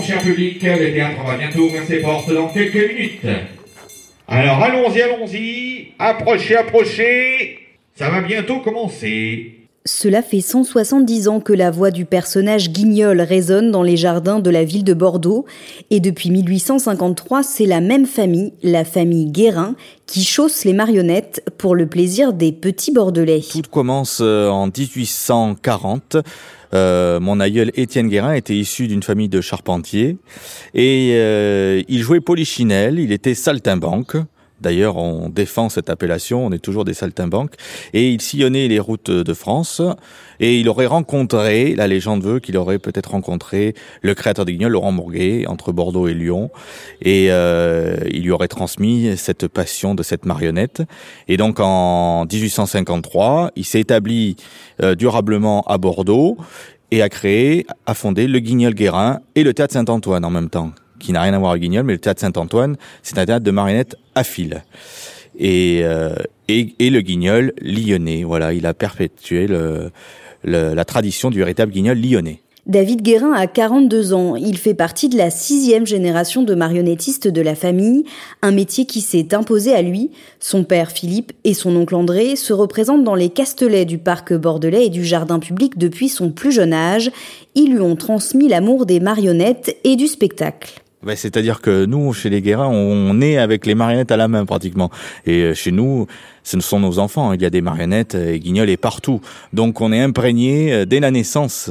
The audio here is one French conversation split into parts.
Attend, cher public. Le théâtre va bientôt ouvrir ses portes dans quelques minutes. Alors allons-y, allons-y. Approchez, approchez. Ça va bientôt commencer. Cela fait 170 ans que la voix du personnage Guignol résonne dans les jardins de la ville de Bordeaux. Et depuis 1853, c'est la même famille, la famille Guérin, qui chausse les marionnettes pour le plaisir des petits Bordelais. Tout commence euh, en 1840. Euh, mon aïeul Étienne Guérin était issu d'une famille de charpentiers et euh, il jouait polichinelle, il était saltimbanque. D'ailleurs, on défend cette appellation, on est toujours des saltimbanques. Et il sillonnait les routes de France et il aurait rencontré, la légende veut qu'il aurait peut-être rencontré le créateur des Guignols, Laurent Mourguet, entre Bordeaux et Lyon. Et euh, il lui aurait transmis cette passion de cette marionnette. Et donc en 1853, il s'est établi euh, durablement à Bordeaux et a créé, a fondé le Guignol Guérin et le Théâtre Saint-Antoine en même temps qui n'a rien à voir avec Guignol, mais le théâtre Saint-Antoine, c'est un théâtre de marionnettes à fil. Et, euh, et, le Guignol lyonnais, voilà, il a perpétué la tradition du véritable Guignol lyonnais. David Guérin a 42 ans. Il fait partie de la sixième génération de marionnettistes de la famille, un métier qui s'est imposé à lui. Son père Philippe et son oncle André se représentent dans les castelets du parc bordelais et du jardin public depuis son plus jeune âge. Ils lui ont transmis l'amour des marionnettes et du spectacle. Ben, C'est-à-dire que nous, chez les Guérins, on est avec les marionnettes à la main pratiquement. Et chez nous, ce sont nos enfants. Il y a des marionnettes et guignols et partout. Donc on est imprégné dès la naissance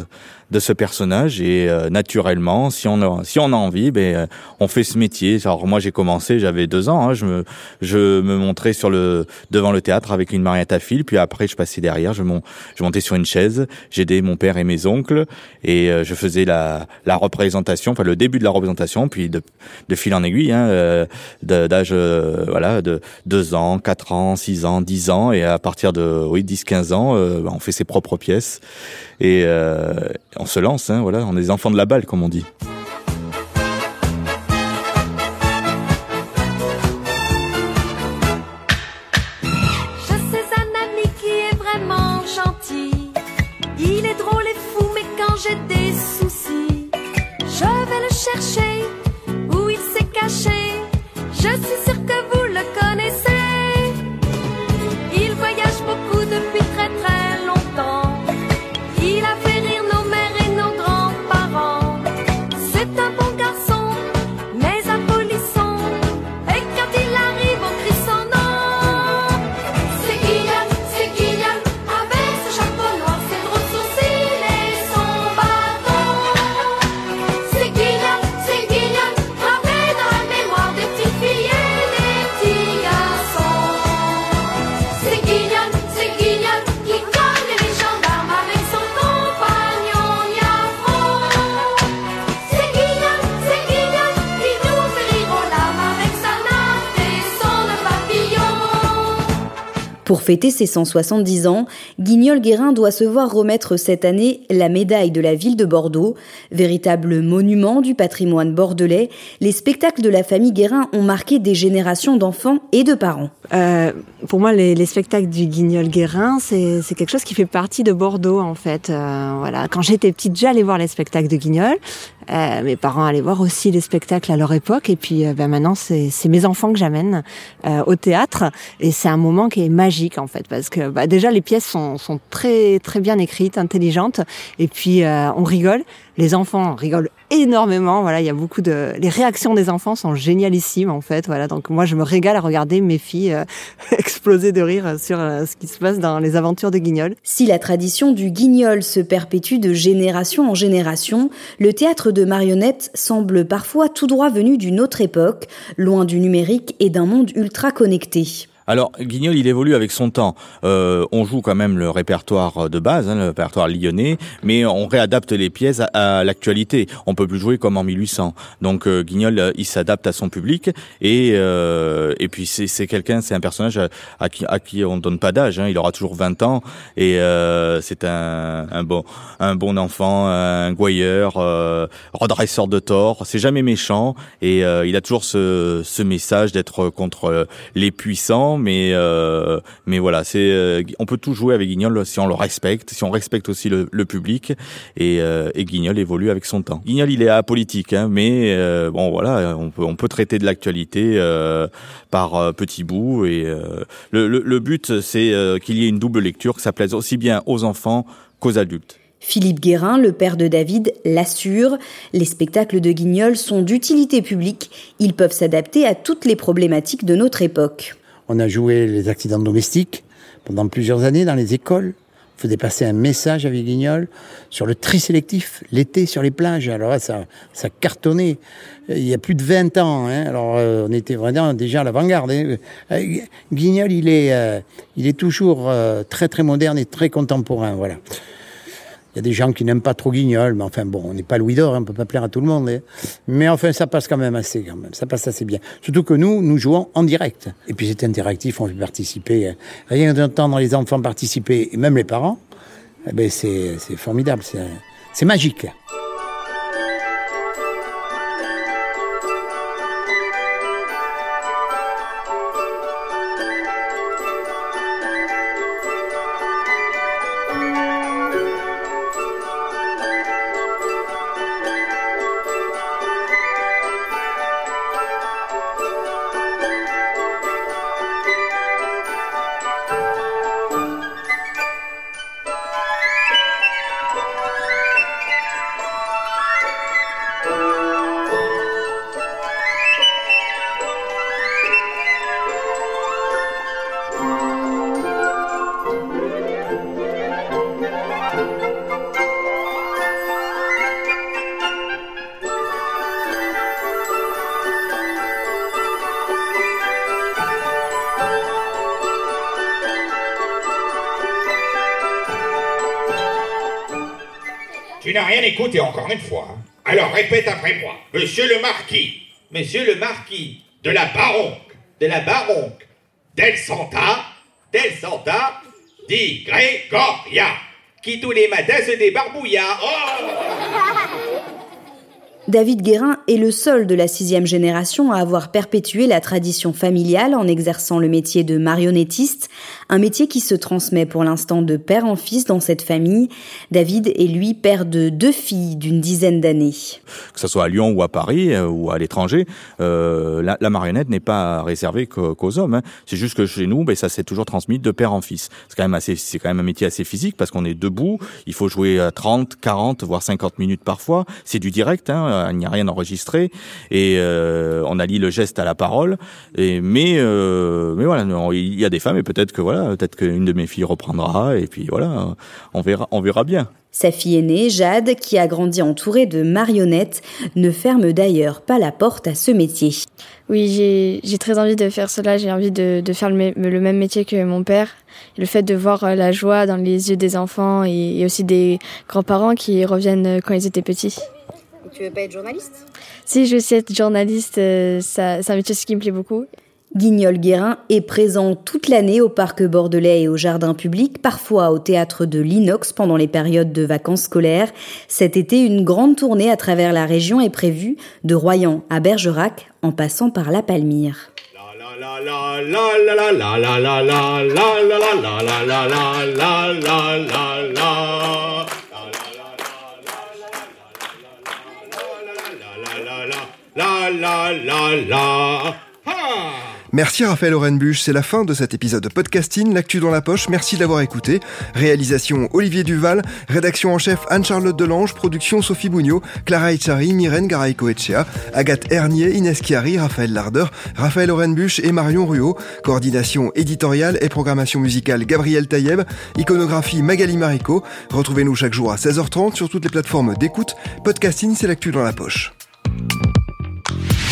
de ce personnage et euh, naturellement, si on a, si on a envie, ben euh, on fait ce métier. Alors moi j'ai commencé, j'avais deux ans, hein, je me je me montrais sur le devant le théâtre avec une marionnette à fil, puis après je passais derrière, je, mon, je montais sur une chaise, j'aidais mon père et mes oncles et euh, je faisais la la représentation, enfin le début de la représentation, puis de, de fil en aiguille, hein, d'âge voilà de deux ans, quatre ans, six ans, dix ans et à partir de oui 10 15 ans, on fait ses propres pièces et euh, on se lance, hein, voilà, on est des enfants de la balle, comme on dit. Je sais un ami qui est vraiment gentil. Il est drôle et fou, mais quand j'ai des Pour fêter ses 170 ans, Guignol Guérin doit se voir remettre cette année la médaille de la ville de Bordeaux. Véritable monument du patrimoine bordelais, les spectacles de la famille Guérin ont marqué des générations d'enfants et de parents. Euh, pour moi, les, les spectacles du Guignol Guérin, c'est quelque chose qui fait partie de Bordeaux, en fait. Euh, voilà, quand j'étais petite, j'allais voir les spectacles de Guignol. Euh, mes parents allaient voir aussi les spectacles à leur époque, et puis ben maintenant, c'est mes enfants que j'amène au théâtre, et c'est un moment qui est magique en fait, parce que bah, déjà les pièces sont, sont très très bien écrites, intelligentes, et puis euh, on rigole. Les enfants rigolent énormément. Voilà, il y a beaucoup de. Les réactions des enfants sont génialissimes en fait. Voilà, donc moi je me régale à regarder mes filles euh, exploser de rire sur euh, ce qui se passe dans les aventures de Guignol. Si la tradition du guignol se perpétue de génération en génération, le théâtre de marionnettes semble parfois tout droit venu d'une autre époque, loin du numérique et d'un monde ultra connecté. Alors, Guignol, il évolue avec son temps. Euh, on joue quand même le répertoire de base, hein, le répertoire lyonnais, mais on réadapte les pièces à, l'actualité. On peut plus jouer comme en 1800. Donc, euh, Guignol, euh, il s'adapte à son public et euh, et puis c'est quelqu'un, c'est un personnage à, qui à qui on donne pas d'âge. Hein, il aura toujours 20 ans et euh, c'est un, un bon un bon enfant, un gouailleur, euh, redresseur de tort. C'est jamais méchant et il a toujours ce ce message d'être contre les puissants mais euh, mais voilà, c'est euh, on peut tout jouer avec Guignol si on le respecte, si on respecte aussi le, le public et, euh, et Guignol évolue avec son temps. Guignol, il est apolitique, hein, mais euh, bon voilà, on peut on peut traiter de l'actualité euh, par euh, petits bouts et le, le, le but c'est qu'il y ait une double lecture, que ça plaise aussi bien aux enfants qu'aux adultes. Philippe Guérin, le père de David, l'assure. Les spectacles de Guignol sont d'utilité publique. Ils peuvent s'adapter à toutes les problématiques de notre époque. On a joué les accidents domestiques pendant plusieurs années dans les écoles. On faisait passer un message avec Guignol sur le tri sélectif, l'été sur les plages. Alors ça, ça cartonnait. Il y a plus de 20 ans. Hein. Alors euh, on était vraiment déjà à l'avant-garde. Hein. Euh, Guignol, il est, euh, il est toujours très très moderne et très contemporain. Voilà. Il y a des gens qui n'aiment pas trop Guignol, mais enfin bon, on n'est pas Louis d'Or, hein, on peut pas plaire à tout le monde. hein. Mais enfin, ça passe quand même assez, quand même. Ça passe assez bien. Surtout que nous, nous jouons en direct. Et puis c'est interactif, on fait participer. euh, Rien d'entendre les enfants participer, et même les parents, eh ben c'est formidable, c'est magique. Tu n'as rien écouté encore une fois. hein. Alors répète après moi. Monsieur le marquis. Monsieur le marquis. De la baronque. De la baronque. Del Santa. Del Santa. Dit Grégoria. Qui tous les matins se débarbouilla. Oh David Guérin est le seul de la sixième génération à avoir perpétué la tradition familiale en exerçant le métier de marionnettiste, un métier qui se transmet pour l'instant de père en fils dans cette famille. David est lui père de deux filles d'une dizaine d'années. que ce soit à Lyon ou à Paris euh, ou à l'étranger, euh, la, marionnette n'est pas réservée qu'aux hommes. hein. C'est juste que chez nous, ben, ça s'est toujours transmis de père en fils. C'est quand même un métier assez physique parce qu'on est debout. Il faut jouer à 30, 40, voire 50 minutes parfois. C'est du direct, hein, il n'y a rien enregistré et euh, on allie le geste à la parole. Et mais euh, mais voilà, non, il y a des femmes et peut-être que voilà, peut-être qu'une de mes filles reprendra et puis voilà, on verra, on verra bien. Sa fille aînée, Jade, qui a grandi entourée de marionnettes, ne ferme d'ailleurs pas la porte à ce métier. Oui, j'ai très envie de faire cela. J'ai envie de, de faire le, même métier que mon père. Le fait de voir euh, la joie dans les yeux des enfants et, et aussi des grands-parents qui reviennent euh, quand ils étaient petits. Tu veux pas être journaliste Si je veux aussi être journaliste, euh, ça- c'est un métier qui me plaît beaucoup. Guignol Guérin est présent toute l'année au parc bordelais et au jardin public, parfois au théâtre de l'Inox pendant les périodes de vacances scolaires. Cet été, une grande tournée à travers la région est prévue, de Royan à Bergerac, en passant par la Palmyre. La la la. Merci Raphaël Orenbuch, c'est la fin de cet épisode de podcasting, l'actu dans la poche, merci d'avoir écouté. Réalisation Olivier Duval, rédaction en chef Anne-Charlotte Delange, production Sophie Bougnot, Clara Echari, Myrène Garaïco-Echea, Agathe Hernier, Inès Chiari, Raphaël Larder, Raphaël Orenbuch et Marion Ruot, coordination éditoriale et programmation musicale Gabriel Taïeb, iconographie Magali Marico. Retrouvez-nous chaque jour à 16h30 sur toutes les plateformes d'écoute. Podcasting, c'est l'actu dans la poche.